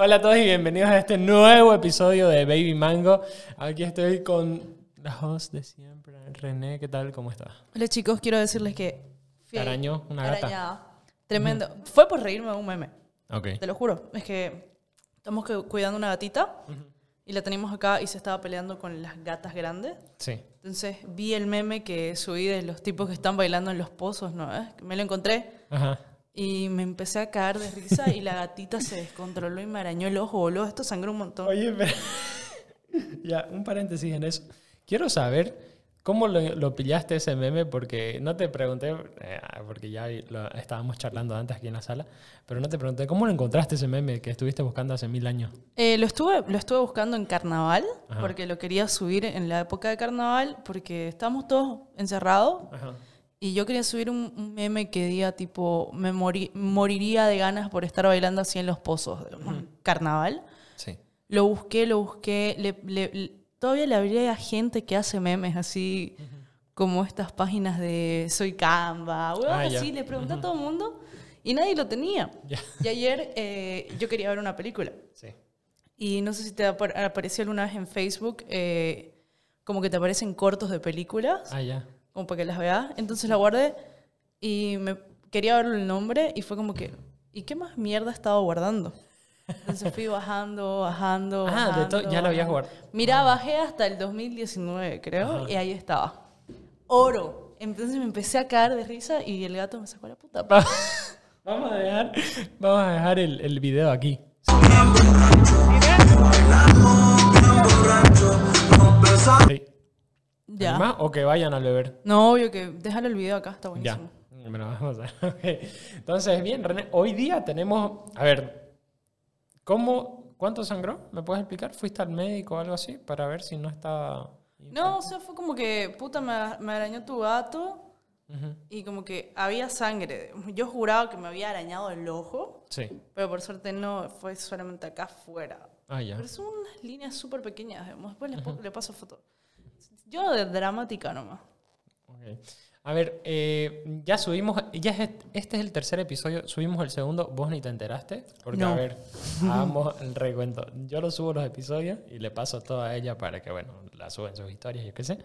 Hola a todos y bienvenidos a este nuevo episodio de Baby Mango. Aquí estoy con la host de siempre, René. ¿Qué tal? ¿Cómo estás? Hola chicos, quiero decirles que... ¿Te arañó una gata? Arañada. Tremendo. Fue por reírme de un meme, Ok. te lo juro. Es que estamos cu- cuidando una gatita y la tenemos acá y se estaba peleando con las gatas grandes. Sí. Entonces vi el meme que subí de los tipos que están bailando en los pozos, ¿no? ¿Eh? Me lo encontré Ajá. Y me empecé a caer de risa y la gatita se descontroló y me arañó el ojo, boludo. Esto sangró un montón. Oye, pero... ya, un paréntesis en eso. Quiero saber cómo lo, lo pillaste ese meme, porque no te pregunté, eh, porque ya lo- estábamos charlando antes aquí en la sala, pero no te pregunté cómo lo encontraste ese meme que estuviste buscando hace mil años. Eh, lo, estuve, lo estuve buscando en carnaval, Ajá. porque lo quería subir en la época de carnaval, porque estábamos todos encerrados Ajá. Y yo quería subir un, un meme que diga tipo, me mori- moriría de ganas por estar bailando así en los pozos. Carnaval. Sí. Lo busqué, lo busqué, le- le- le- todavía le habría gente que hace memes así como estas páginas de Soy Canva, huevos Ah, ya. así, le pregunté a todo el mundo y nadie lo tenía. Ya. Y ayer eh, yo quería ver una película. Sí. Y no sé si te apar- apareció alguna vez en Facebook, eh, como que te aparecen cortos de películas, Ah, ya. Como para que las veas. Entonces la guardé y me quería ver el nombre y fue como que, ¿y qué más mierda estaba guardando? Entonces fui bajando, bajando. Ah, de todo- bajando, ya lo habías bajando. guardado. Mira, bajé hasta el 2019, creo, Ajá. y ahí estaba. Oro. Entonces me empecé a caer de risa y el gato me sacó la puta. Va- Vamos a dejar, vamos a dejar el, el video aquí. Sí. Ya. ¿Más o que vayan al beber? No, obvio que déjalo el video acá, está Ya. buenísimo. Bueno, vamos a. Ok. Entonces, bien, René, hoy día tenemos, a ver, ¿cómo, cuánto sangró? ¿Me puedes explicar? ¿Fuiste al médico o algo así para ver si no estaba... No, o sea, fue como que, puta, me, me arañó tu gato Ujú. y como que había sangre. Yo juraba que me había arañado el ojo, Sí. pero por suerte no, fue solamente acá afuera. Ah, ya. Pero son unas líneas súper pequeñas. Después les po- le paso foto. Yo de dramática nomás. A ver, eh, ya subimos, ya es, este es el tercer episodio, subimos el segundo, vos ni te enteraste, porque a No. ver, hagamos el recuento. Yo lo subo los episodios y le paso todo a ella para que, bueno, la suba en sus historias, yo qué sé.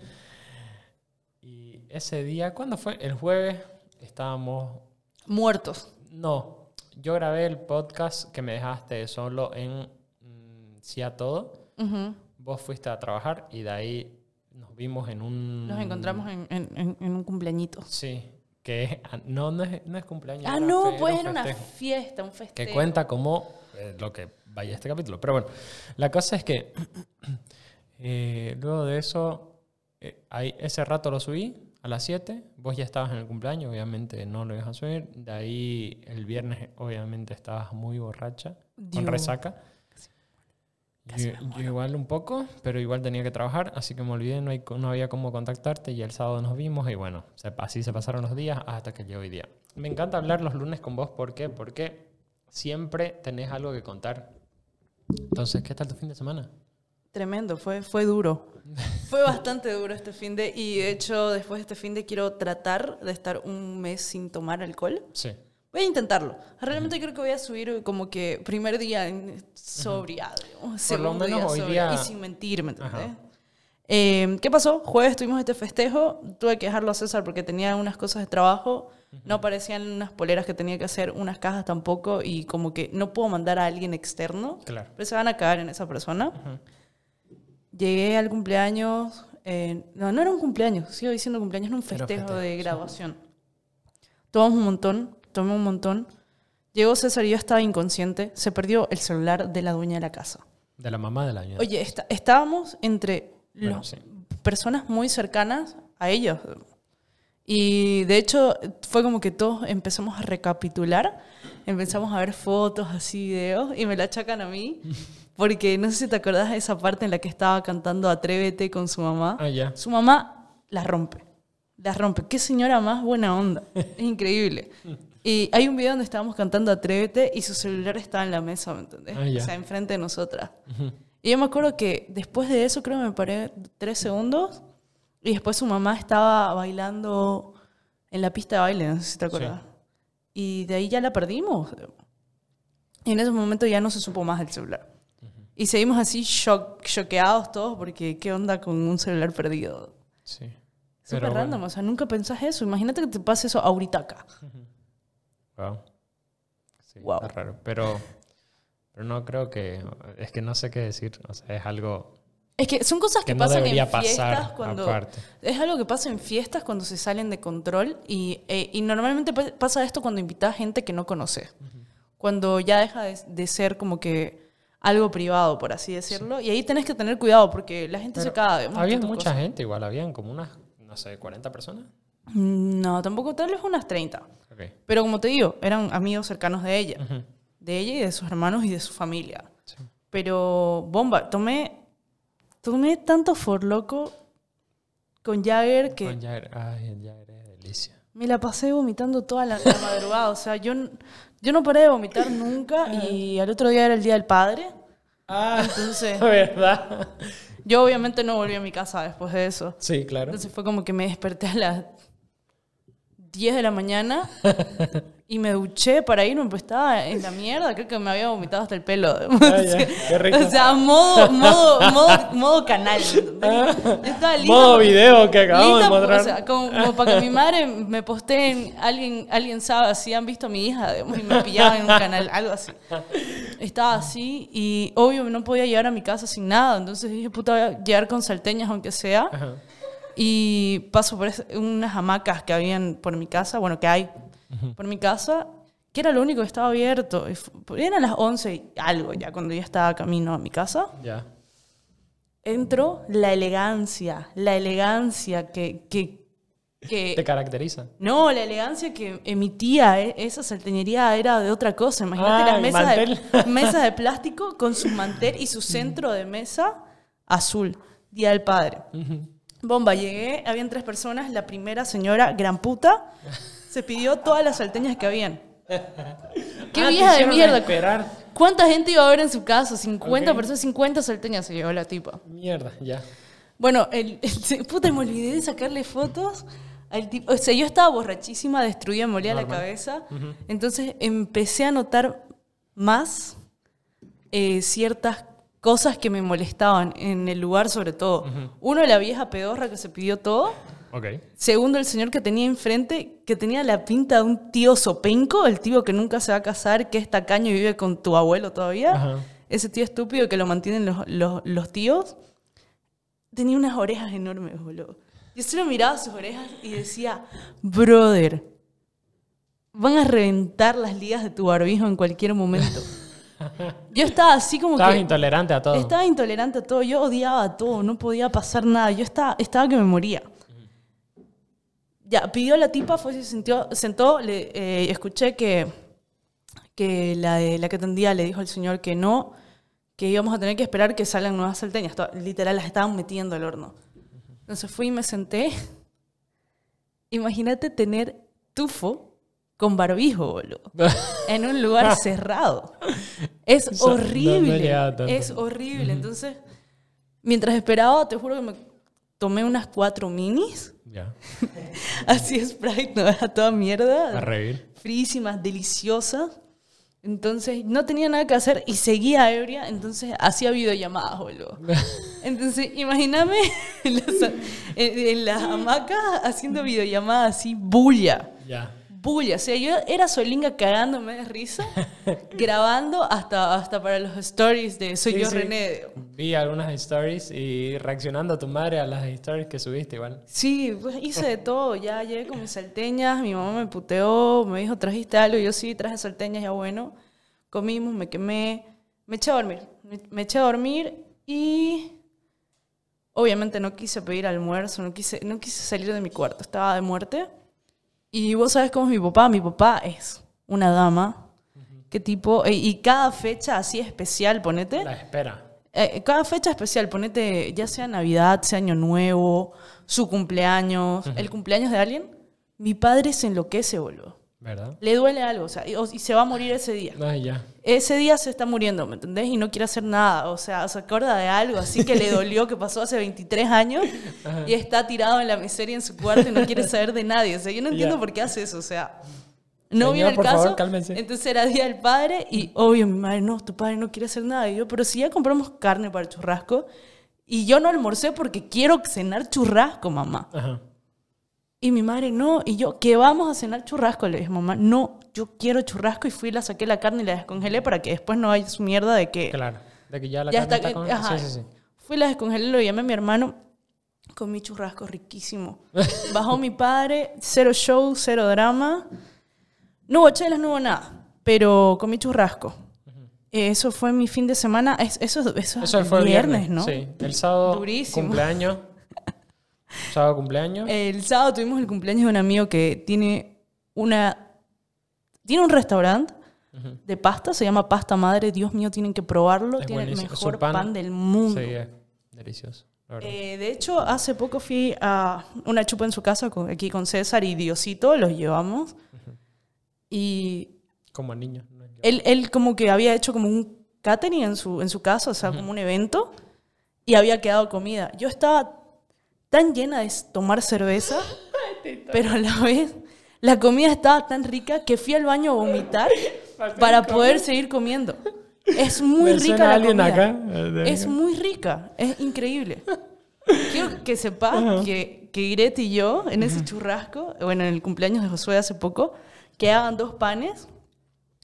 Y ese día, ¿cuándo fue? El jueves estábamos, Muertos. no, yo grabé el podcast que me dejaste solo en mm, Sí a Todo. Vos fuiste a trabajar y de ahí nos vimos en un... Nos encontramos en, en- en- en un cumpleañito. Sí, que es, ah, no, no es, no es cumpleaños. Ah, no, fe- pues un era una festejo, fiesta, un festejo. Que cuenta como eh, lo que vaya este capítulo. Pero bueno, la cosa es que eh, luego de eso, eh, ahí, ese rato lo subí a las 7. Vos ya estabas en el cumpleaños, obviamente no lo ibas a subir. De ahí el viernes, obviamente, estabas muy borracha, con Dios. resaca. Casi Yo, me yo igual un poco, pero igual tenía que trabajar, así que me olvidé, no, hay, no había cómo contactarte y el sábado nos vimos y bueno, se- así se pasaron los días hasta que llegó hoy día. Me encanta hablar los lunes con vos, ¿por qué? Porque siempre tenés algo que contar. Entonces, ¿qué tal tu fin de semana? Tremendo, fue, fue duro. fue bastante duro este fin de... Y de hecho, después de este fin de quiero tratar de estar un mes sin tomar alcohol. Sí. Voy a intentarlo. Realmente creo que voy a subir como que primer día en sobriado. Por lo segundo menos hoy sobria, día- Y sin mentir, ¿me entendés? Ajá. Eh, ¿Qué pasó? Jueves tuvimos este festejo. Tuve que dejarlo a César porque tenía unas cosas de trabajo. No aparecían unas poleras que tenía que hacer, unas cajas tampoco. Y como que no puedo mandar a alguien externo. Claro. Pero se van a cagar en esa persona. Llegué al cumpleaños. eh, no, no era un cumpleaños. Sigo diciendo cumpleaños, era un festejo festejo, de sí. graduación. Tomamos un montón, tomé un montón. Llegó César y yo estaba inconsciente. Se perdió el celular de la dueña de la casa. De la mamá del año. Oye, está- estábamos entre Bueno, los- sí. personas muy cercanas a ellos. Y de hecho fue como que todos empezamos a recapitular, empezamos a ver fotos, así, videos, y me la achacan a mí. Porque no sé si te acordás de esa parte en la que estaba cantando Atrévete con su mamá. Ah, ya. Su mamá la rompe. La rompe. Qué señora más buena onda. Es increíble. Y hay un video donde estábamos cantando Atrévete y su celular estaba en la mesa, ¿me entendés? Ah. O sea, enfrente de nosotras. Y yo me acuerdo que después de eso creo que me paré tres segundos y después su mamá estaba bailando en la pista de baile, no sé si te acuerdas. Y de ahí ya la perdimos. Y en ese momento ya no se supo más del celular. Y seguimos así shock, choqueados todos porque qué onda con un celular perdido. Sí. Súper Pero random, bueno, o sea, nunca pensás eso. Imagínate que te pase eso ahorita acá. Wow. Sí, Wow. está raro. Pero, pero no creo que. Es que no sé qué decir. O sea, es algo Es que son cosas que, que no pasan en fiestas cuando... aparte. Es algo que pasa en fiestas cuando se salen de control y, eh, y normalmente pa- pasa esto cuando invitas gente que no conoces. Cuando ya deja de, de ser como que algo privado, por así decirlo. Y ahí tenés que tener cuidado porque la gente se Pero de muchas Había mucha gente, igual. Habían como unas, no sé, 40 personas. Mm, No, tampoco, tal vez unas 30. Ok. Pero como te digo, eran amigos cercanos de ella. De ella y de sus hermanos y de su familia. Sí. Pero, bomba, tomé, tomé tanto for loco con Jagger que Con Jair- Ay, ya eres delicia. me la pasé vomitando toda la, la madrugada. O sea, yo, yo no paré de vomitar nunca y al otro día era el Día del Padre. Ah, Entonces, ¿verdad? yo obviamente no volví a mi casa después de eso. Sí, claro. Entonces fue como que me desperté a las 10 de la mañana y me duché para irme, pues estaba en la mierda, creo que me había vomitado hasta el pelo. Ah, qué rico. O sea, modo, modo, modo, modo canal. Yo estaba lista Modo video que acabamos lista, de mostrar. O sea, como, como para que mi madre me postee en alguien, alguien sabe si han visto a mi hija digamos, y me pillaban en un canal, algo así. Estaba así y obvio no podía llegar a mi casa sin nada, entonces dije, puta, voy a llegar con salteñas aunque sea. Ajá. Y paso por unas hamacas que habían por mi casa, bueno, que hay por mi casa, que era lo único que estaba abierto. Eran las 11 y algo ya, cuando ya estaba camino a mi casa. Ya. Entro, la elegancia, la elegancia que... que, que Te caracteriza. no, la elegancia que emitía eh, esa salteñería era de otra cosa. Imagínate Ah, las mesas de, mesas de plástico con su mantel y su centro de mesa azul. Día del Padre. Bomba, llegué, habían tres personas. La primera señora, gran puta, se pidió todas las salteñas que habían. ¡Qué Ah, vieja de mierda! esperar. ¿Cuánta gente iba a ver en su casa? 50 Ok. personas, 50 salteñas se llevó la tipa. Mierda, ya. Bueno, el, el- puta, me olvidé de sacarle fotos al tipo. O sea, yo estaba borrachísima, destruida, me molía la cabeza. Entonces empecé a notar más eh, ciertas cosas que me molestaban en el lugar, sobre todo. Uno, la vieja pedorra que se pidió todo. Segundo, el señor que tenía enfrente, que tenía la pinta de un tío sopenco, el tío que nunca se va a casar, que es tacaño y vive con tu abuelo todavía. Ajá. Ese tío estúpido que lo mantienen los, los, los tíos. Tenía unas orejas enormes, boludo. Yo solo miraba sus orejas y decía, brother, van a reventar las ligas de tu barbijo en cualquier momento. Yo estaba así como Estabas que... intolerante a todo. Estaba intolerante a todo, yo odiaba todo, no podía pasar nada, yo estaba, estaba que me moría. Ya, pidió la tipa, fue, se sintió, sentó, le, eh, escuché que, que la, de- la que atendía le dijo al señor que no, que íbamos a tener que esperar que salgan nuevas salteñas, literal las estaban metiendo al horno. Entonces fui y me senté. Imagínate tener tufo con barbijo, boludo en un lugar cerrado. Es Eso, no- no horrible. es horrible. Entonces, mientras esperaba, te juro que me tomé unas cuatro minis. Ya. Así Sprite, no era toda A mierda. reír. Frísimas, deliciosas. Entonces, no tenía nada que hacer y seguía ebria. Entonces, hacía videollamadas, boludo. Entonces, imagíname en las, en, en las hamacas haciendo videollamadas así, bulla Ya. Bulla. O sea, yo era solinga cagándome de risa, grabando hasta, hasta para los stories de Soy Sí, yo sí. René. Vi algunas stories y reaccionando a tu madre a las stories que subiste igual. Sí, pues hice de todo. Ya llegué con mis salteñas, mi mamá me puteó, me dijo, ¿trajiste algo? Y yo sí, traje salteñas, ya bueno. Comimos, me quemé, me eché a dormir. Me, me eché a dormir y obviamente no quise pedir almuerzo, no quise, no quise salir de mi cuarto, estaba de muerte. Y vos sabes cómo es mi papá. Mi papá es una dama. ¿Qué tipo? Y, y cada fecha así especial, ponete. La espera. Eh, cada fecha especial, ponete, ya sea Navidad, sea Año Nuevo, su cumpleaños, el cumpleaños de alguien, mi padre se enloquece, boludo. ¿Verdad? Le duele algo, o sea, y, y se va a morir ese día. Ay, ya. Ese día se está muriendo, ¿me entendés? Y no quiere hacer nada, o sea, se acuerda de algo, así que le dolió que pasó hace 23 años y está tirado en la miseria en su cuarto y no quiere saber de nadie. O sea, yo no entiendo Ya. por qué hace eso, o sea. No Señor, viene el por caso. favor, cálmense. Entonces era día del padre y obvio mi madre, no, tu padre no quiere hacer nada. Y yo, pero si ya compramos carne para el churrasco y yo no almorcé porque quiero cenar churrasco, mamá. Ajá. Y mi madre, no. Y yo, ¿qué vamos a cenar churrasco? Le dije, mamá, no, yo quiero churrasco. Y fui, la saqué la carne y la descongelé para que después no haya su mierda de que... Claro. De que ya la ya carne está, está con... ajá. Sí, sí, sí. Fui, la descongelé, lo llamé a mi hermano. Comí churrasco riquísimo. Bajó mi padre, cero show, cero drama. No hubo chelas, no hubo nada. Pero comí churrasco. Eso fue mi fin de semana. Es- Eso, eso, Eso es fue el viernes, viernes, ¿no? Sí. El sábado, Durísimo. cumpleaños. Sábado, cumpleaños. El sábado tuvimos el cumpleaños de un amigo que tiene una tiene un restaurante de pasta, se llama Pasta Madre. Dios mío, tienen que probarlo. Es tiene el mejor pan- pan, del mundo. Sí, es delicioso. Eh, de hecho, hace poco fui a una chupa en su casa con- aquí con César y Diosito, los llevamos. Y Como niños. ¿no? él, él como que había hecho como un catering en su, en su casa, o sea, como un evento, y había quedado comida. Yo estaba tan llena de tomar cerveza, pero a la vez la comida estaba tan rica que fui al baño a vomitar para poder seguir comiendo. Es muy ¿Me rica suena la alguien comida. acá? Eh, Es muy rica, es increíble. Quiero que sepas que, que Irete y yo, en ese churrasco, bueno, en el cumpleaños de Josué hace poco, quedaban dos panes.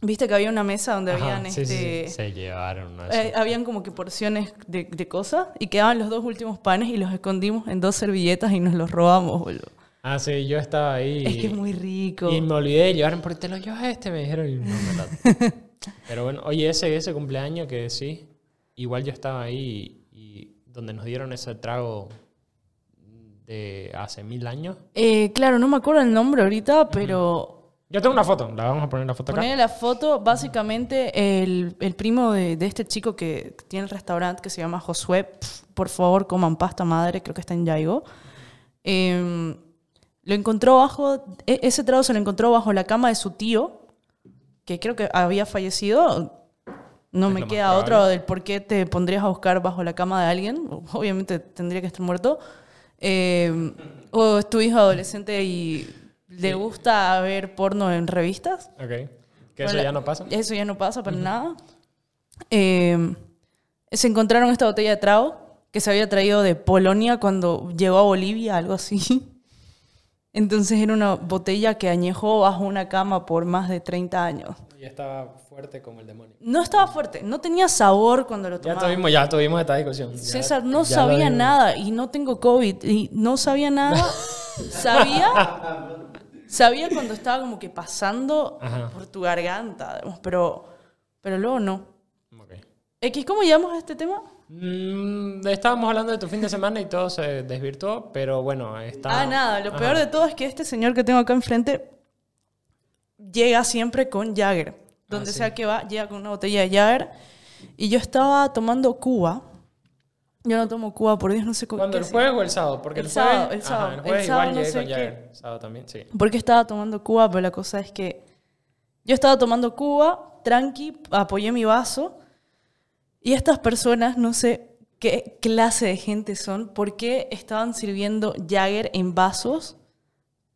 Viste que había una mesa donde Ajá, habían sí, sí, sí. este. Se llevaron de eh, habían como que porciones de, de cosas y quedaban los dos últimos panes y los escondimos en dos servilletas y nos los robamos, boludo. Ah, sí, yo estaba ahí. Es que es muy rico. Y me olvidé de llevar, porque te lo llevas este, me dijeron. Y no, me la- Pero bueno, oye, ese, ese cumpleaños que sí, igual yo estaba ahí y, y donde nos dieron ese trago de hace mil años. Eh, claro, no me acuerdo el nombre ahorita, pero Yo tengo una foto, la vamos a poner la foto acá. Poner la foto, básicamente el, el primo de, de este chico que tiene el restaurante que se llama Josué, por favor coman pasta madre, creo que está en Yaigo. Em, lo encontró bajo, e- ese trago se lo encontró bajo la cama de su tío, que creo que había fallecido. No Es me queda otro del por qué te pondrías a buscar bajo la cama de alguien. Obviamente tendría que estar muerto. Em, o es tu hijo adolescente y le gusta ver porno en revistas. Ok. Que eso Hola. ya no pasa. Eso ya no pasa para nada. Eh, se encontraron esta botella de trago que se había traído de Polonia cuando llegó a Bolivia, algo así. Entonces era una botella que añejó bajo una cama por más de 30 años. Y estaba fuerte como el demonio. No estaba fuerte, no tenía sabor cuando lo Ya tomaba. tuvimos, ya tuvimos esta discusión. Ya- César no ya sabía nada y no tengo COVID y no sabía nada. sabía, sabía cuando estaba como que pasando Ajá. por tu garganta, pero, pero luego no. Ok. X, ¿cómo llegamos a este tema? Mm, estábamos hablando de tu fin de semana y todo se desvirtuó, pero bueno, está... Ah, nada, lo Ajá. peor de todo es que este señor que tengo acá enfrente llega siempre con Jagger. Donde Ah, sí. sea que va, llega con una botella de Jagger. Y yo estaba tomando Cuba. Yo no tomo Cuba, por Dios, no sé cómo. ¿Cuándo? ¿El jueves o el sábado? Porque el, El jueves... sábado, el Ajá, sábado. el jueves El sábado igual no llegué sé con qué. Sábado también, sí. ¿Por qué estaba tomando Cuba? Pero la cosa es que yo estaba tomando Cuba, tranqui, apoyé mi vaso. Y estas personas, no sé qué clase de gente son, ¿por qué estaban sirviendo Jagger en vasos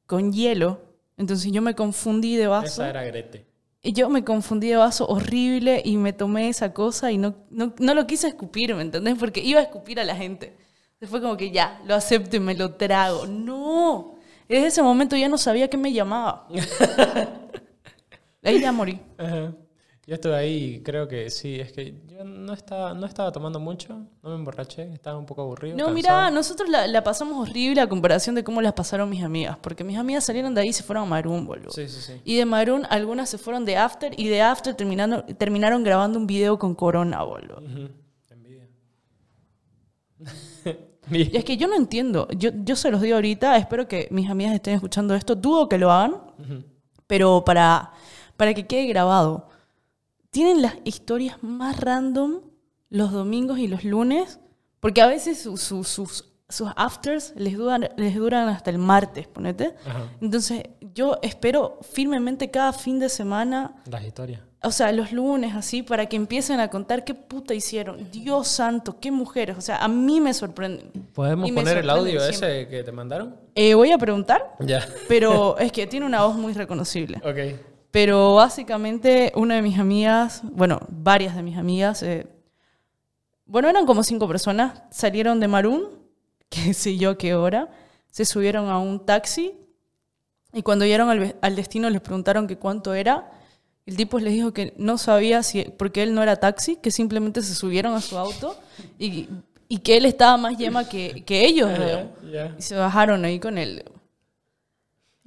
con hielo? Entonces yo me confundí de vaso. Esa era Grete. Y yo me confundí de vaso horrible y me tomé esa cosa y no, no, no lo quise escupir, ¿me entendés? Porque iba a escupir a la gente. Fue como que ya, lo acepto y me lo trago. No, desde ese momento ya no sabía qué me llamaba. Ahí ya morí. Ajá. Yo estuve ahí y creo que sí, es que yo no estaba, no estaba tomando mucho, no me emborraché, estaba un poco aburrido. No, mira, nosotros la, la pasamos horrible a comparación de cómo las pasaron mis amigas. Porque mis amigas salieron de ahí y se fueron a Maroon, boludo. Sí, sí, sí. Y de Maroon algunas se fueron de After y de After terminando, terminaron grabando un video con Corona, boludo. Envidia. Y es que yo no entiendo. Yo, yo se los digo ahorita, espero que mis amigas estén escuchando esto. Dudo que lo hagan, pero para, para que quede grabado. Tienen las historias más random los domingos y los lunes, porque a veces su- su- sus, sus afters les duran, les duran hasta el martes, ponete. Ajá. Entonces, yo espero firmemente cada fin de semana Las historias. o sea, los lunes así, para que empiecen a contar qué puta hicieron. Dios santo, qué mujeres. O sea, a mí me sorprenden. ¿Podemos me poner el audio siempre. ese que te mandaron? Eh, voy a preguntar, Ya. pero es que tiene una voz muy reconocible. Ok. Pero básicamente una de mis amigas, bueno, varias de mis amigas, eh, bueno, eran como cinco personas, salieron de Marún, que sé yo qué hora, se subieron a un taxi y cuando llegaron al, al destino les preguntaron que cuánto era. El tipo les dijo que no sabía si, porque él no era taxi, que simplemente se subieron a su auto y, y que él estaba más yema que, que ellos. Ya. Y se bajaron ahí con él.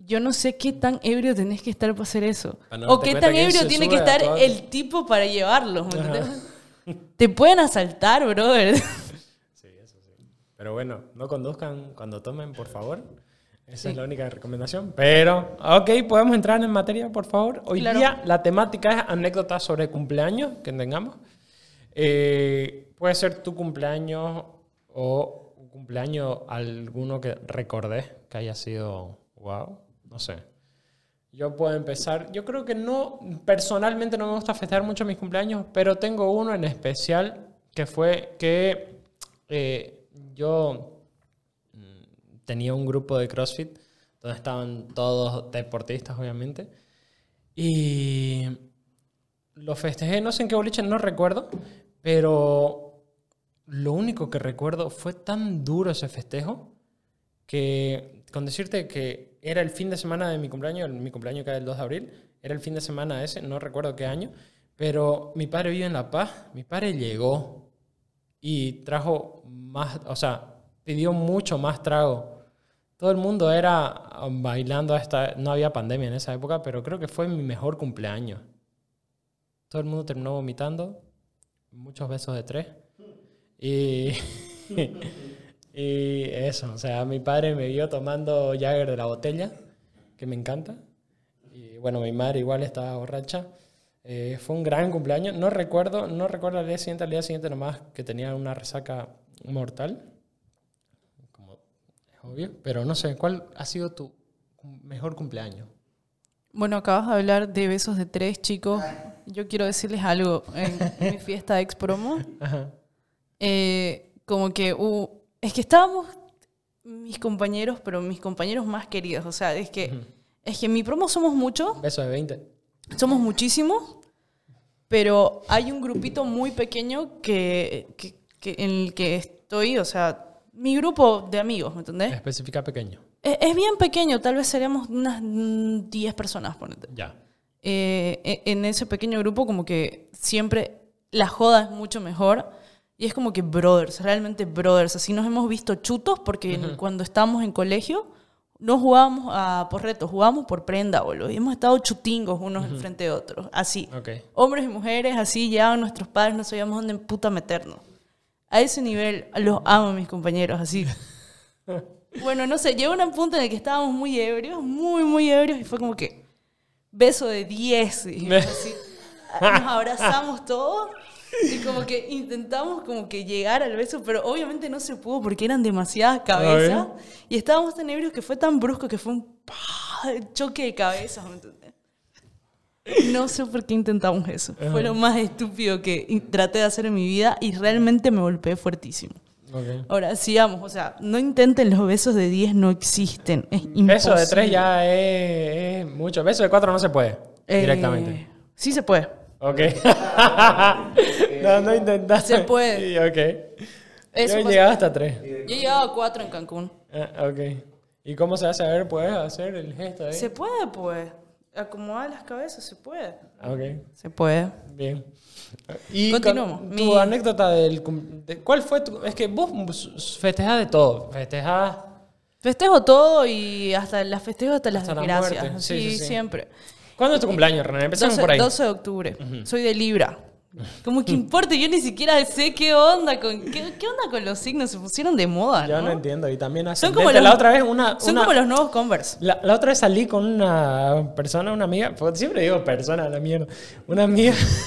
Yo no sé qué tan ebrio tenés que estar para hacer eso. No o qué tan ebrio tiene que estar el tipo para llevarlos. ¿me entendés? Te pueden asaltar, brother. Sí, eso sí. Pero bueno, no conduzcan cuando tomen, por favor. Esa Sí. es la única recomendación. Pero, ok, podemos entrar en materia, por favor. Hoy Claro. día la temática es anécdotas sobre cumpleaños que tengamos. Eh, puede ser tu cumpleaños o un cumpleaños alguno que recordés que haya sido wow, no sé. Yo puedo empezar. Yo creo que no, personalmente no me gusta festejar mucho mis cumpleaños, pero tengo uno en especial que fue que eh, yo mm, tenía un grupo de CrossFit donde estaban todos deportistas, obviamente. Y lo festejé, no sé en qué boliche, no recuerdo, pero lo único que recuerdo fue tan duro ese festejo que con decirte que era el fin de semana de mi cumpleaños, mi cumpleaños cae el 2 de abril, era el fin de semana ese, no recuerdo qué año, pero mi padre vive en La Paz, mi padre llegó y trajo más, o sea, pidió mucho más trago. Todo el mundo era um, bailando hasta, no había pandemia en esa época, pero creo que fue mi mejor cumpleaños. Todo el mundo terminó vomitando, muchos besos de tres. Y, y eso, o sea, mi padre me vio tomando Jagger de la botella, que me encanta. Y bueno, mi madre igual estaba borracha. Eh, fue un gran cumpleaños. No recuerdo, no recuerdo al día siguiente, al día siguiente nomás que tenía una resaca mortal. Como es obvio. Pero no sé, ¿cuál ha sido tu mejor cumpleaños? Bueno, acabas de hablar de besos de tres, chicos. Yo quiero decirles algo. En mi fiesta ex promo, eh, como que hubo- es que estábamos mis compañeros, pero mis compañeros más queridos. O sea, es que, es que en mi promo somos muchos, Beso de 20. somos muchísimos, pero hay un grupito muy pequeño que, que- que- en el que estoy, o sea, mi grupo de amigos, ¿me entendés? Especifica pequeño. Es, es bien pequeño, tal vez seríamos unas mm, 10 personas, ponete. Ya. Eh, e- en ese pequeño grupo como que siempre la joda es mucho mejor y es como que brothers, realmente brothers. Así nos hemos visto chutos porque en- cuando estábamos en colegio no jugábamos a, por retos, jugábamos por prenda, boludo. Y hemos estado chutingos unos enfrente de otros, así. Ok. Hombres y mujeres, así llegaban nuestros padres, no sabíamos dónde puta meternos. A ese nivel los amo, mis compañeros, así. Bueno, no sé, llegó un punto en el que estábamos muy ebrios, muy, muy ebrios, y fue como que beso de 10. Y así, nos abrazamos todos y como que intentamos como que llegar al beso, pero obviamente no se pudo porque eran demasiadas cabezas. Y estábamos tan ebrios que fue tan brusco que fue un choque de cabezas, ¿me entendés? No sé por qué intentamos eso. Fue lo más estúpido que traté de hacer en mi vida y realmente me golpeé fuertísimo. Ok. Ahora, sigamos, o sea, no intenten los besos de 10, no existen. Es imposible. Beso de 3 ya es, es mucho. Beso de 4 no se puede. Eh, Directamente. Sí se puede. Ok. no, no intentaste. Se puede. Sí, ok. Eso Yo llegado hasta 3. Yo he llegado a 4 en Cancún. Ah, ok. ¿Y cómo se hace? A ver, ¿puedes hacer el gesto ahí? Se puede, pues. Acomodar las cabezas, se puede. Ok, Se puede. bien. Y Continuamos. con- tu Mi- anécdota del... de- ¿Cuál fue tu...? Es que vos festejás de todo. Festejás... Festejo todo y hasta las festejo hasta las Hasta la desgracias. muerte. Sí, Sí, sí, siempre. ¿Cuándo es tu cumpleaños, René? Empezamos 12, por ahí. 12 de octubre. Soy de Libra. Como que importa, yo ni siquiera sé qué onda con qué, qué onda con los signos, se pusieron de moda, Yo ¿no? no entiendo. Y también Son como los, La otra vez una... son una- como los nuevos Converse. La, la otra vez salí con una persona, una amiga, siempre digo persona, la mierda, una amiga.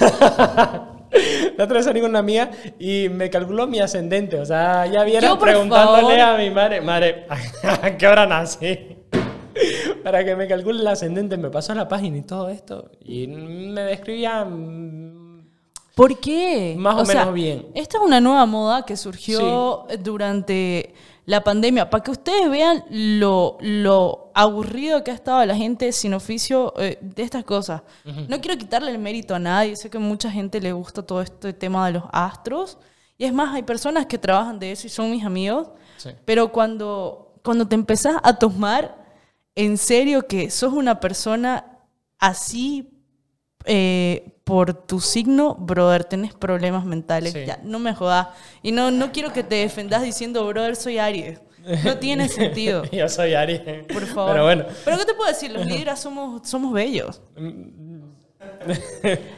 la otra vez salí con una amiga y me calculó mi ascendente, o sea, ya viera preguntándole favor. a mi madre, madre, ¿a qué hora nací? Para que me calcule el ascendente, me pasó la página y todo esto, y me describía... ¿Por qué? Más o menos bien. Esta es una nueva moda que surgió durante la pandemia, para que ustedes vean lo, lo aburrido que ha estado la gente sin oficio eh, de estas cosas. No quiero quitarle el mérito a nadie, sé que a mucha gente le gusta todo este tema de los astros, y es más, hay personas que trabajan de eso y son mis amigos, pero cuando, cuando te empezás a tomar en serio que sos una persona así eh, por tu signo, brother, tenés problemas mentales. Ya, no me jodas. Y no, no quiero que te defendas diciendo, brother, soy Aries. No tiene sentido. Yo soy Aries. Por favor. Pero bueno. ¿Pero qué te puedo decir? Los Libras somos, somos bellos.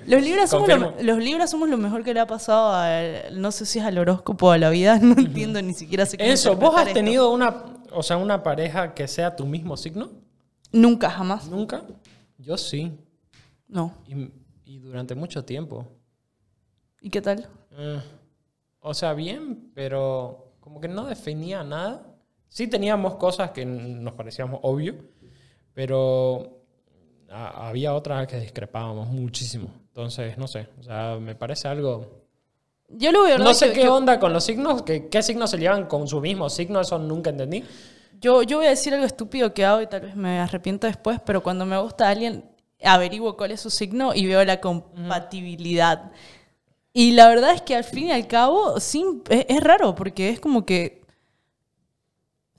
los, Libras somos lo, los Libras somos lo mejor que le ha pasado al, no sé si es al horóscopo o a la vida, no entiendo ni siquiera sé qué Eso, ¿vos has tenido una, o sea, una pareja que sea tu mismo signo? Nunca, jamás. ¿Nunca? Yo sí. No. Y, durante mucho tiempo. ¿Y qué tal? Eh, o sea, bien, pero como que no definía nada. Sí teníamos cosas que nos parecíamos obvio, pero había otras que discrepábamos muchísimo. Entonces, no sé, o sea, me parece algo... Yo lo veo... No sé qué onda con los signos, que, qué signos se llevan con su mismo signo, eso nunca entendí. Yo, yo voy a decir algo estúpido que hago y tal vez me arrepiento después, pero cuando me gusta alguien, averiguo cuál es su signo y veo la compatibilidad. Y la verdad es que al fin y al cabo, sí, es, raro, porque es como que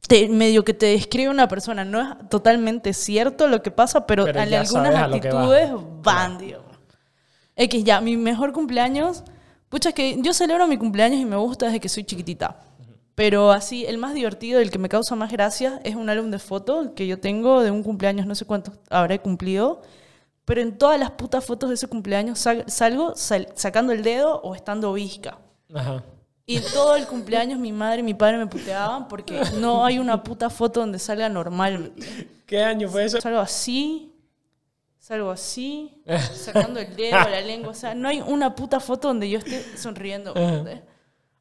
te, medio que te describe una persona. No es totalmente cierto lo que pasa, pero, en algunas actitudes van, dios. X, ya, mi mejor cumpleaños. Pucha, es que yo celebro mi cumpleaños y me gusta desde que soy chiquitita. Pero así, el más divertido, el que me causa más gracia, es un álbum de fotos que yo tengo de un cumpleaños, no sé cuántos habré cumplido pero en todas las putas fotos de ese cumpleaños salgo sacando el dedo o estando visca. Ajá. Y todo el cumpleaños mi madre y mi padre me puteaban porque no hay una puta foto donde salga normal. ¿Qué año fue eso? Salgo así, salgo así, sacando el dedo, la lengua. O sea, no hay una puta foto donde yo esté sonriendo.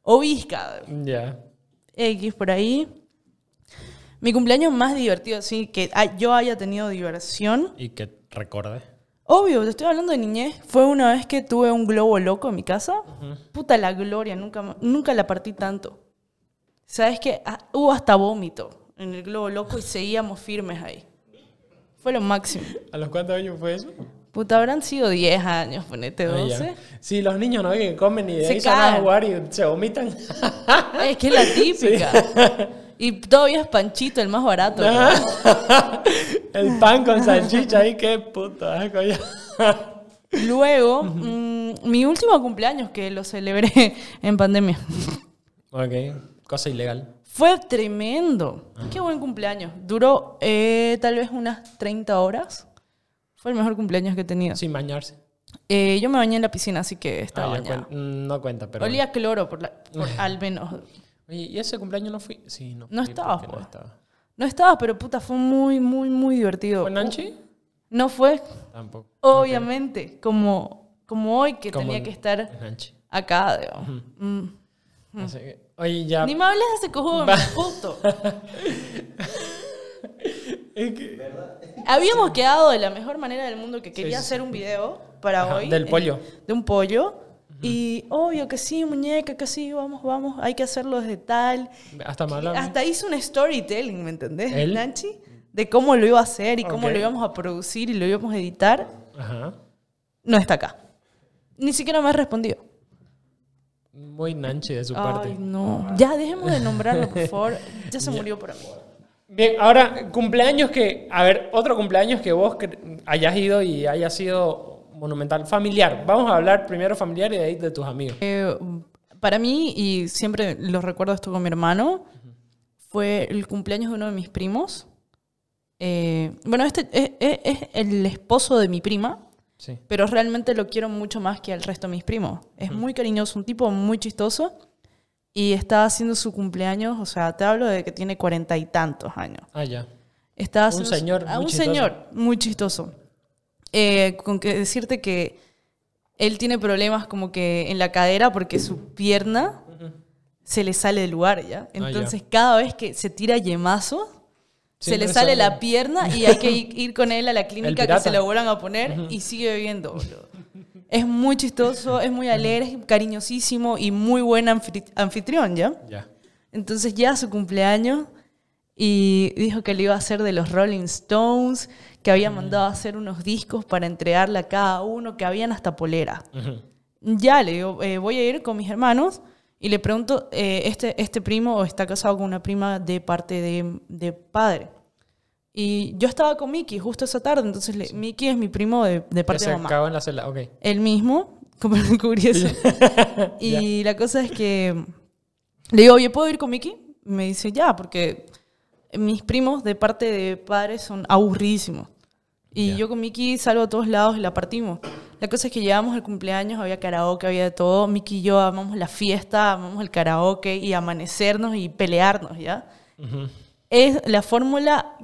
O visca. Ya. X por ahí. Mi cumpleaños más divertido, sí, que yo haya tenido diversión. Y que recordé. Obvio, te estoy hablando de niñez. Fue una vez que tuve un globo loco en mi casa. Puta la gloria, nunca, nunca la partí tanto. ¿Sabes qué? Ah, hubo hasta vómito en el globo loco y seguíamos firmes ahí. Fue lo máximo. ¿A los cuántos años fue eso? Puta, habrán sido 10 años, ponete 12. Ah, sí, los niños no que comen y de se ahí a jugar y se vomitan. Es que es la típica. Y todavía es panchito, el más barato. el pan con salchicha ahí, qué puto Luego, mm, mi último cumpleaños, que lo celebré en pandemia. Ok, cosa ilegal. Fue tremendo. Qué buen cumpleaños. Duró eh, tal vez unas 30 horas. Fue el mejor cumpleaños que he tenido. Sin bañarse. Eh, yo me bañé en la piscina, así que estaba ah, no cuenta, pero... Olía cloro, por, al menos. ¿Y ese cumpleaños no fui? Sí, no. No estabas, no pues. estaba. No estabas, pero puta, fue muy, muy, muy divertido. ¿Fue Nanchi? No fue. Tampoco. Obviamente, como, como hoy que tenía que estar acá, mm. oye, ya. Ni me hables de ese cojudo, puto. es que... Habíamos quedado de la mejor manera del mundo que quería hacer un video para hoy. Del pollo. de un pollo. Y obvio que sí, muñeca, que sí, vamos, vamos, hay que hacerlo desde tal. Hasta Hasta hizo un storytelling, ¿me entendés? ¿El? Nanchi, de cómo lo iba a hacer y cómo lo íbamos a producir y lo íbamos a editar. Ajá. No está acá. Ni siquiera me ha respondido. Muy Nanchi de su parte. Ay, no. Ya, dejemos de nombrarlo, por favor. Ya se murió por amor. Bien, ahora, cumpleaños que. A ver, otro cumpleaños que vos hayas ido y haya sido monumental. Familiar. Vamos a hablar primero familiar y de ahí de tus amigos. Eh, para mí, y siempre lo recuerdo esto con mi hermano, fue el cumpleaños de uno de mis primos. Eh, bueno, este es, el esposo de mi prima, sí. pero realmente lo quiero mucho más que al resto de mis primos. Es muy cariñoso, un tipo muy chistoso. Y está haciendo su cumpleaños, o sea, te hablo de que tiene cuarenta y tantos años. Ah, ya. Está un señor. un señor muy chistoso. Eh, con que decirte que él tiene problemas como que en la cadera porque su pierna se le sale del lugar, ¿ya? Ah, Entonces cada vez que se tira yemazo, se le sale la pierna y hay que ir con él a la clínica que se lo vuelvan a poner y sigue viviendo, Es muy chistoso, es muy alegre, es cariñosísimo y muy buen anfitri- anfitrión, ¿ya? Ya. Entonces ya su cumpleaños y dijo que le iba a hacer de los Rolling Stones, que había mandado a hacer unos discos para entregarle a cada uno, que habían hasta polera. Ujú. Ya, le digo, eh, voy a ir con mis hermanos y le pregunto, eh, este, ¿este primo está casado con una prima de parte de, de padre? Y yo estaba con Mickey justo esa tarde, entonces le- Mickey es mi primo de, de parte se de mamá. cagó en la celda, ok. El mismo, como lo descubrí eso. y la cosa es que le digo, oye, ¿puedo ir con Mickey? Me dice, ya, porque mis primos de parte de padres son aburridísimos. Y yo con Mickey salgo a todos lados y la partimos. La cosa es que llegamos al cumpleaños, había karaoke, había de todo. Mickey y yo amamos la fiesta, amamos el karaoke y amanecernos y pelearnos, ¿ya? Es la fórmula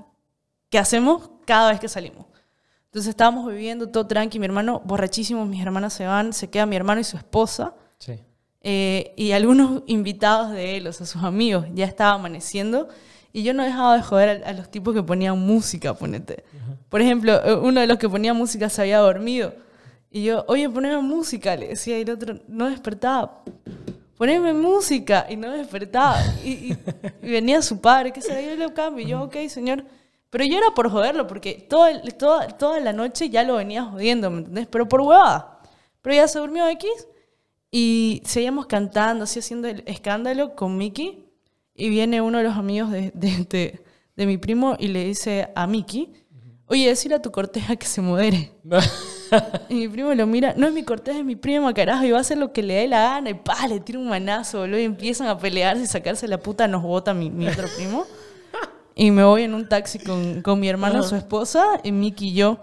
que hacemos cada vez que salimos. Entonces estábamos bebiendo todo tranqui, mi hermano borrachísimo, mis hermanas se van, se queda mi hermano y su esposa Sí. eh, y algunos invitados de él, o sea, sus amigos, ya estaba amaneciendo y yo no dejaba de joder a, a los tipos que ponían música, ponete. Por ejemplo, eh, uno de los que ponía música se había dormido y yo, oye, poneme música, le decía y el otro no despertaba. Poneme música y no despertaba. Y, y- y venía su padre, que se yo le cambio. Y yo, ok, señor. Pero yo era por joderlo, porque todo el- toda, toda la noche ya lo venía jodiendo, ¿me entendés? Pero por huevada. Pero ya se durmió X y seguíamos cantando, así haciendo el escándalo con Mickey. Y viene uno de los amigos de, de, de- de mi primo y le dice a Mickey, oye, decirle a tu corteja que se modere. Y mi primo lo mira, no es mi corteja, es mi prima, carajo, y va a hacer lo que le dé la gana. Y pa, le tira un manazo, boludo, y empiezan a pelearse y sacarse la puta, nos bota mi, mi otro primo. Y me voy en un taxi con, con mi hermano, su esposa, y Mickey y yo.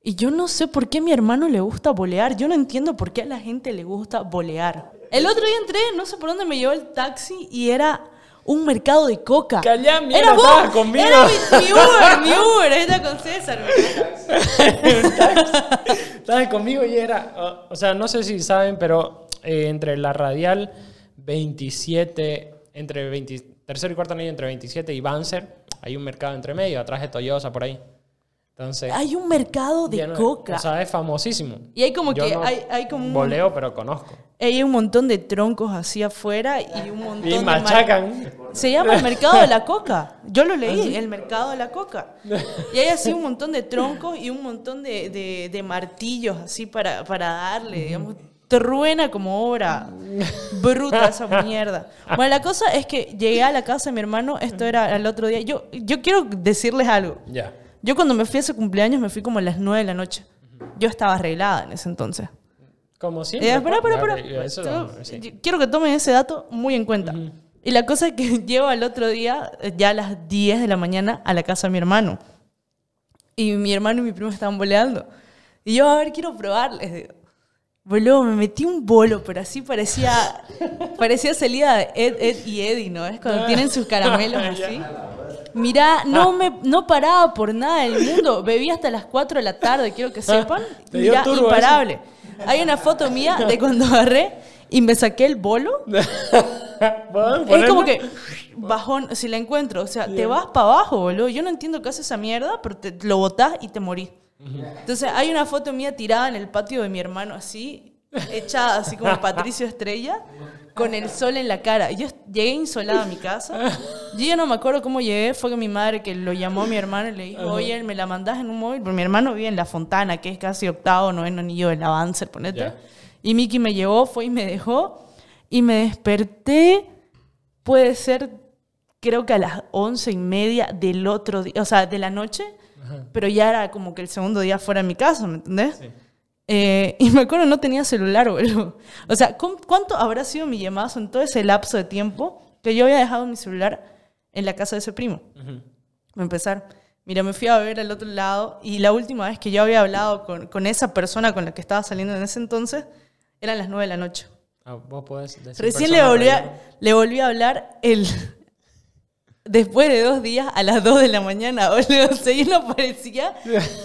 Y yo no sé por qué a mi hermano le gusta bolear. Yo no entiendo por qué a la gente le gusta bolear. El otro día entré, no sé por dónde me llevó el taxi, y era un mercado de coca. Callá, mierda, era vos, conmigo. Era mi, mi Uber, mi Uber, ahí está con César. Estabas conmigo y era. o- o sea, no sé si saben, pero eh, entre la radial 27, entre 20 tercero y cuarto anillo, entre 27 y Banzer, hay un mercado entre medio, atrás de Toyosa, por ahí. Entonces. Hay un mercado de coca. O sea, es famosísimo. Y hay como Yo que no hay, hay como un, Voleo, pero conozco. hay un montón de troncos así afuera y un montón Y de machacan. Se llama el mercado de la coca. Yo lo leí, el mercado de la coca. Y hay así un montón de troncos y un montón de, de- de martillos así para, para darle, digamos. Truena como obra bruta esa mierda. Bueno, la cosa es que llegué a la casa de mi hermano, esto era el otro día. Yo, yo quiero decirles algo. Ya. Yo cuando me fui a ese cumpleaños me fui como a las 9 de la noche. Yo estaba arreglada en ese entonces. Como siempre. Eh. Eso, sí. yo Quiero que tomen ese dato muy en cuenta. Y la cosa es que llego al otro día, eh, ya a las 10 de la mañana, a la casa de mi hermano. Y mi hermano y mi primo estaban boleando. Y yo, a ver, quiero probarles. digo. Boludo, me metí un bolo, pero así parecía, parecía salida de Ed, Ed y Eddie, ¿no? Es cuando tienen sus caramelos así. Mirá, no me no paraba por nada del mundo. Bebí hasta las 4 de la tarde, quiero que sepan. Te dio Mirá, imparable. Hay una foto mía de cuando agarré y me saqué el bolo. Es como que bajón, si la encuentro, o sea, te vas para abajo, boludo. Yo no entiendo qué hace esa mierda, pero te, lo botás y te morís. Entonces, hay una foto mía tirada en el patio de mi hermano así, echada así como Patricio Estrella, con el sol en la cara. Yo llegué insolada a mi casa. Yo ya no me acuerdo cómo llegué, fue que mi madre que lo llamó a mi hermano y le dijo, oye, me la mandás en un móvil, porque mi hermano vive en La Fontana, que es casi octavo, noveno anillo del avance, ponete. Ya. Y Miki me llevó, fue y me dejó, y me desperté, puede ser, creo que a las once y media del otro día, o sea, de la noche, pero ya era como que el segundo día fuera de mi casa, ¿me entendés? Sí. Eh, y me acuerdo, no tenía celular, boludo. O sea, ¿cu- ¿cuánto habrá sido mi llamazo en todo ese lapso de tiempo que yo había dejado mi celular en la casa de ese primo? Para empezar, mira, me fui a ver al otro lado y la última vez que yo había hablado con, con esa persona con la que estaba saliendo en ese entonces eran las 9 de la noche. Ah, vos podés decir Recién le persona, volví, pero a, le volví a hablar el... Después de dos días, a las 2 de la mañana, boludo. O sea, yo no aparecía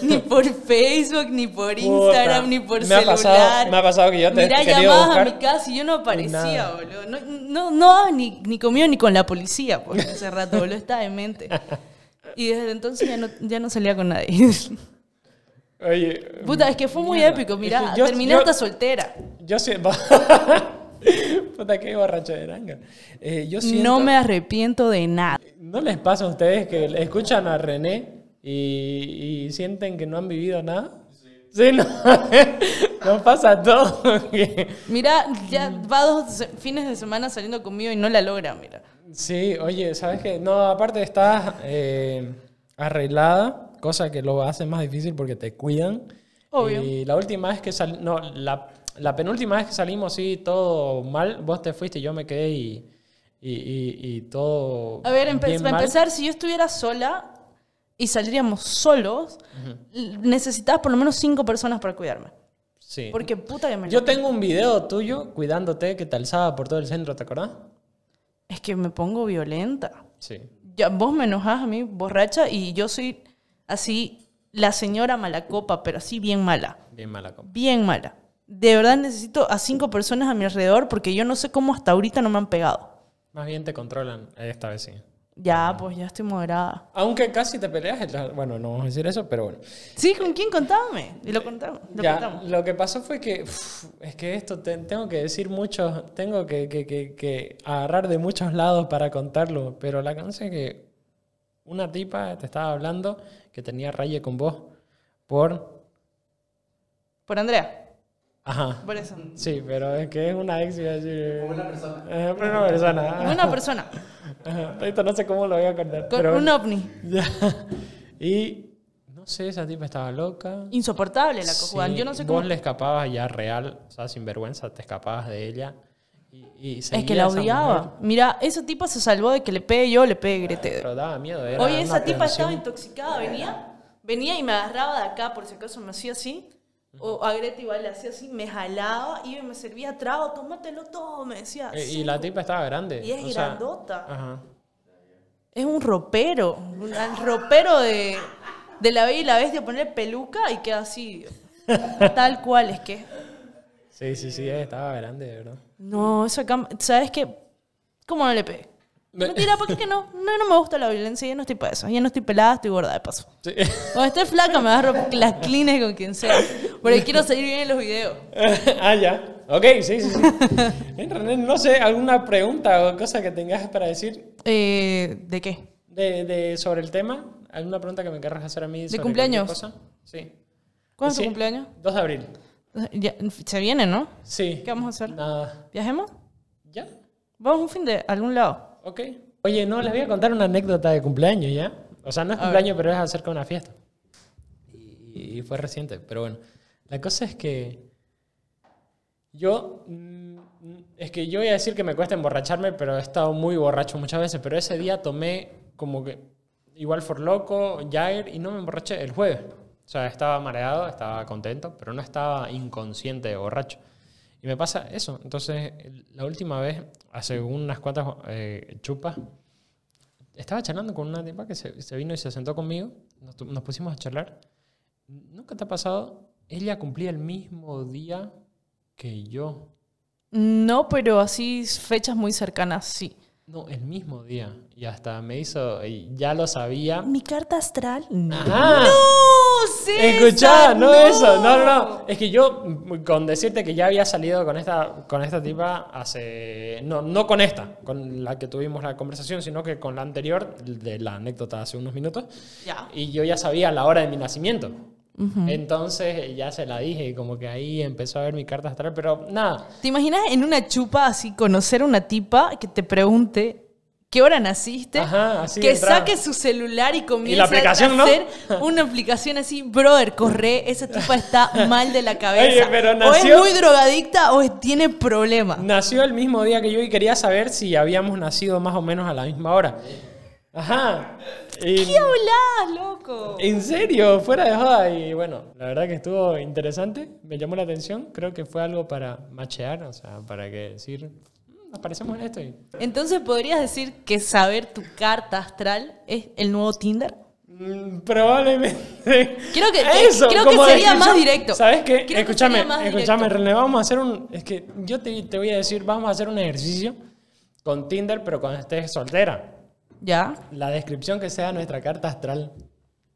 ni por Facebook, ni por Puta, Instagram, ni por me ha celular. pasado- me ha pasado que yo te Mirá, buscar a mi casa y yo no aparecía, boludo. No, no, ni, ni conmigo ni con la policía, pues, ese rato, boludo. Estaba demente. Y desde entonces ya no, ya no salía con nadie. Oye. Puta, es que fue muy mierda. épico, mirá, yo- terminé yo- hasta soltera. Yo siento. Puta, qué borracho de ranga. Eh, yo siento. No me arrepiento de nada. ¿No les pasa a ustedes que escuchan a René y, y sienten que no han vivido nada? Sí, no. Nos pasa todo. Mira, ya va dos fines de semana saliendo conmigo y no la logra, mira. Sí, oye, ¿sabes qué? No, aparte estás eh, arreglada, cosa que lo hace más difícil porque te cuidan. Obvio. Y la última vez que sal, no, la, la penúltima vez que salimos, sí, todo mal. Vos te fuiste y yo me quedé y, y, y- y todo. A ver, empe- bien para mal. empezar, si yo estuviera sola y saldríamos solos, l- necesitabas por lo menos cinco personas para cuidarme. Sí. Porque puta que me Yo tengo un video tuyo cuidándote que te alzaba por todo el centro, ¿te acordás? Es que me pongo violenta. Sí. Ya, vos me enojás a mí, borracha, y yo soy así, la señora mala copa, pero así bien mala. Bien mala copa. Bien mala. De verdad necesito a cinco personas a mi alrededor porque yo no sé cómo hasta ahorita no me han pegado. Más bien te controlan, esta vez sí. Ya, pues ya estoy moderada. Aunque casi te peleas, bueno, no vamos a decir eso, pero bueno. Sí, ¿con quién contame? Y lo contamos. Lo Ya, contamos. lo que pasó fue que, uf, es que esto te- tengo que decir mucho, tengo que, que- que- que agarrar de muchos lados para contarlo, pero la cosa es que una tipa te estaba hablando que tenía raye con vos por... Por Andrea. Ajá. Por eso. Sí, pero es que es una ex, iba a decir... Como una persona. pero una persona. Una persona. Ajá. Esto no sé cómo lo voy a contar. Con pero un ovni. Ya. Y no sé, esa tipa estaba loca. Insoportable la cojuda. Sí, Yo no sé Vos cómo. le escapabas ya real, o sea, sin vergüenza, te escapabas de ella. Y, y Es que la odiaba. Mira, esa tipa se salvó de que le pegue yo, le pegue Grete. Pero daba miedo. Era Oye, esa tipa estaba intoxicada. Venía, venía y me agarraba de acá, por si acaso me hacía así. O a igual le hacía así, me jalaba y me servía trago, tómatelo todo, me decía. Eh, "Sí". Y la tipa estaba grande. Y es o sea, grandota. Ajá. Es un ropero. Un ropero de, de la bella y la bestia, poner peluca y queda así. Tal cual, es que. Sí, sí, sí, estaba grande, de verdad. No, esa cama. ¿Sabes qué? ¿Cómo no le pegué? Mentira, ¿por qué que no? No, no me gusta la violencia, ya no estoy para eso. Ya no estoy pelada, estoy gorda de paso. Sí. Cuando esté flaca me agarro las clines con quien sea. Porque quiero salir bien en los videos. ah, ya. Ok, sí, sí, sí. René, no sé, ¿alguna pregunta o cosa que tengas para decir Eh, ¿De qué? de, de- sobre el tema? ¿Alguna pregunta que me querrás hacer a mí sobre cumpleaños? cualquier cosa? Sí. ¿Cuándo es tu Sí, cumpleaños? 2 de abril. Ya, se viene, ¿no? Sí. ¿Qué vamos a hacer? Nada. ¿Viajemos? ¿Ya? Vamos un fin de algún lado. Ok. Oye, no, les voy a contar una anécdota de cumpleaños, ¿ya? O sea, no es A ver. cumpleaños, pero es acerca de una fiesta. Y, y fue reciente, pero bueno. La cosa es que yo... mm, Es que yo voy a decir que me cuesta emborracharme, pero he estado muy borracho muchas veces. Pero ese día tomé como que igual for loco, Jagger, y no me emborraché el jueves. O sea, estaba mareado, estaba contento, pero no estaba inconsciente de borracho. Y me pasa eso. Entonces, la última vez, hace unas cuantas eh, chupas, estaba charlando con una tipa que se, se vino y se sentó conmigo. Nos, nos pusimos a charlar. ¿Nunca te ha pasado? Ella cumplía el mismo día que yo. No, pero así fechas muy cercanas, sí. No, el mismo día. Y hasta me hizo, y ya lo sabía. ¿Mi carta astral? No. Ajá. ¡No! Escuchá, no, eso, no, no, no. Es que yo, con decirte que ya había salido con esta, con esta tipa hace. No, no con esta, con la que tuvimos la conversación, sino que con la anterior, de la anécdota hace unos minutos. Ya. Y yo ya sabía la hora de mi nacimiento. Entonces ya se la dije y como que ahí empezó a ver mi carta astral, pero nada. ¿Te imaginas en una chupa así conocer a una tipa que te pregunte qué hora naciste? Ajá, así que saque su celular y comience ¿Y la aplicación, a no? hacer una aplicación así, brother, corre, esa tipa está mal de la cabeza. Oye, pero O es muy drogadicta o es- tiene problemas. Nació el mismo día que yo y quería saber si habíamos nacido más o menos a la misma hora. Ajá. Y- ¿Qué hablas, loco? En serio, fuera de joda. Y bueno, la verdad que estuvo interesante, me llamó la atención. Creo que fue algo para machear, o sea, para que decir, "Mm, nos parecemos en esto. y- Entonces, ¿podrías decir que saber tu carta astral es el nuevo Tinder? Mm, Probablemente. Creo que- que- creo que sería más directo. ¿Sabes qué? Creo que escúchame, más escúchame. René, vamos a hacer un. Es que yo te, te voy a decir, vamos a hacer un ejercicio con Tinder, pero cuando estés soltera. ¿Ya? La descripción que sea nuestra carta astral.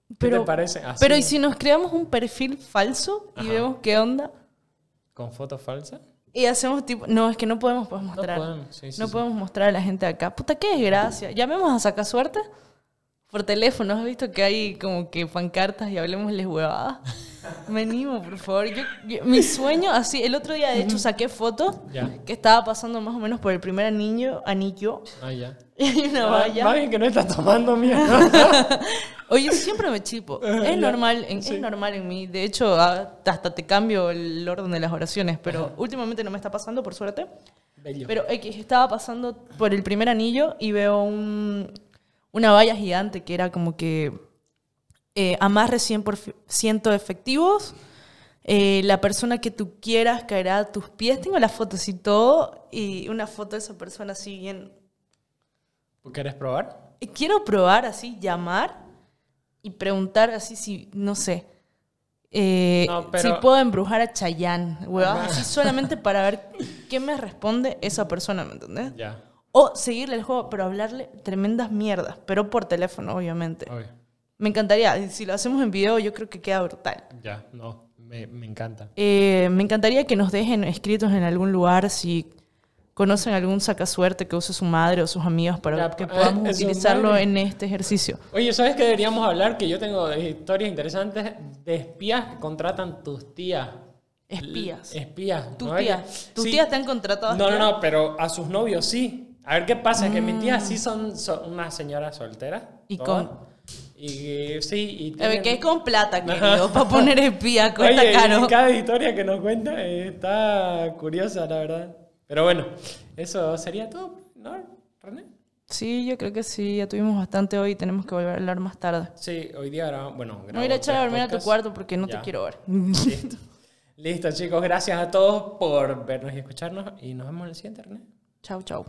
¿Qué Pero, te parece? Así, pero ¿y si nos creamos un perfil falso y Ajá. vemos qué onda? ¿Con fotos falsas? Y hacemos tipo... No, es que no podemos pues, No mostrar. podemos, sí, sí, no sí. podemos mostrar a la gente de acá. Puta, qué desgracia. Llamemos a sacar suerte por teléfono. ¿Has visto que hay como que pancartas y hablemosles huevadas? Me animo, por favor. Yo, yo- mi sueño, así, el otro día de hecho saqué fotos Ya. que estaba pasando más o menos por el primer anillo, anillo, Ah, ya. y hay una Ah, valla. Más bien que no estás tomando mierda. Oye, yo siempre me chipo. Es normal, en, es normal en mí. De hecho, a- hasta te cambio el orden de las oraciones, pero últimamente no me está pasando, por suerte. Bello. Pero X, estaba pasando por el primer anillo y veo un- una valla gigante que era como que eh, amarre 100% efectivos. eh, la persona que tú quieras caerá a tus pies. Tengo las fotos y todo. Y una foto de esa persona así bien. ¿Quieres probar? Eh, Quiero probar así, llamar y preguntar así si, no sé. eh, No, pero- Si puedo embrujar a Chayanne, huevas, así solamente para ver qué me responde esa persona, ¿me entendés? Ya. O seguirle el juego, pero hablarle tremendas mierdas, pero por teléfono, obviamente. Obvio. Me encantaría, si lo hacemos en video, yo creo que queda brutal. Ya, no. Me, me encanta. Eh, me encantaría que nos dejen escritos en algún lugar si conocen algún sacasuerte que use su madre o sus amigos para Ya, que eh, podamos utilizarlo en este ejercicio. Oye, ¿sabes qué deberíamos hablar? Que yo tengo historias interesantes de espías que contratan tus tías. Espías. L- Espías. Tus ¿no? tías. ¿Tus Sí. tías te han contratado? No, no, no, pero a sus novios sí. A ver qué pasa, que mis tías sí son, son unas señoras solteras. Mm. Y todas. con- Y sí, y A ver, tienen- que es con plata, querido, para poner espía, cuesta Oye, y caro. cada historia que nos cuenta eh, está curiosa, la verdad. Pero bueno, eso sería todo, ¿no, René? Sí, yo creo que sí, ya tuvimos bastante hoy y tenemos que volver a hablar más tarde. Sí, hoy día grabamos, bueno, voy a ir a echar a dormir a tu cuarto porque no te Ya. quiero ver. Listo. Listo, chicos, gracias a todos por vernos y escucharnos y nos vemos en el siguiente, René. Chau, chau.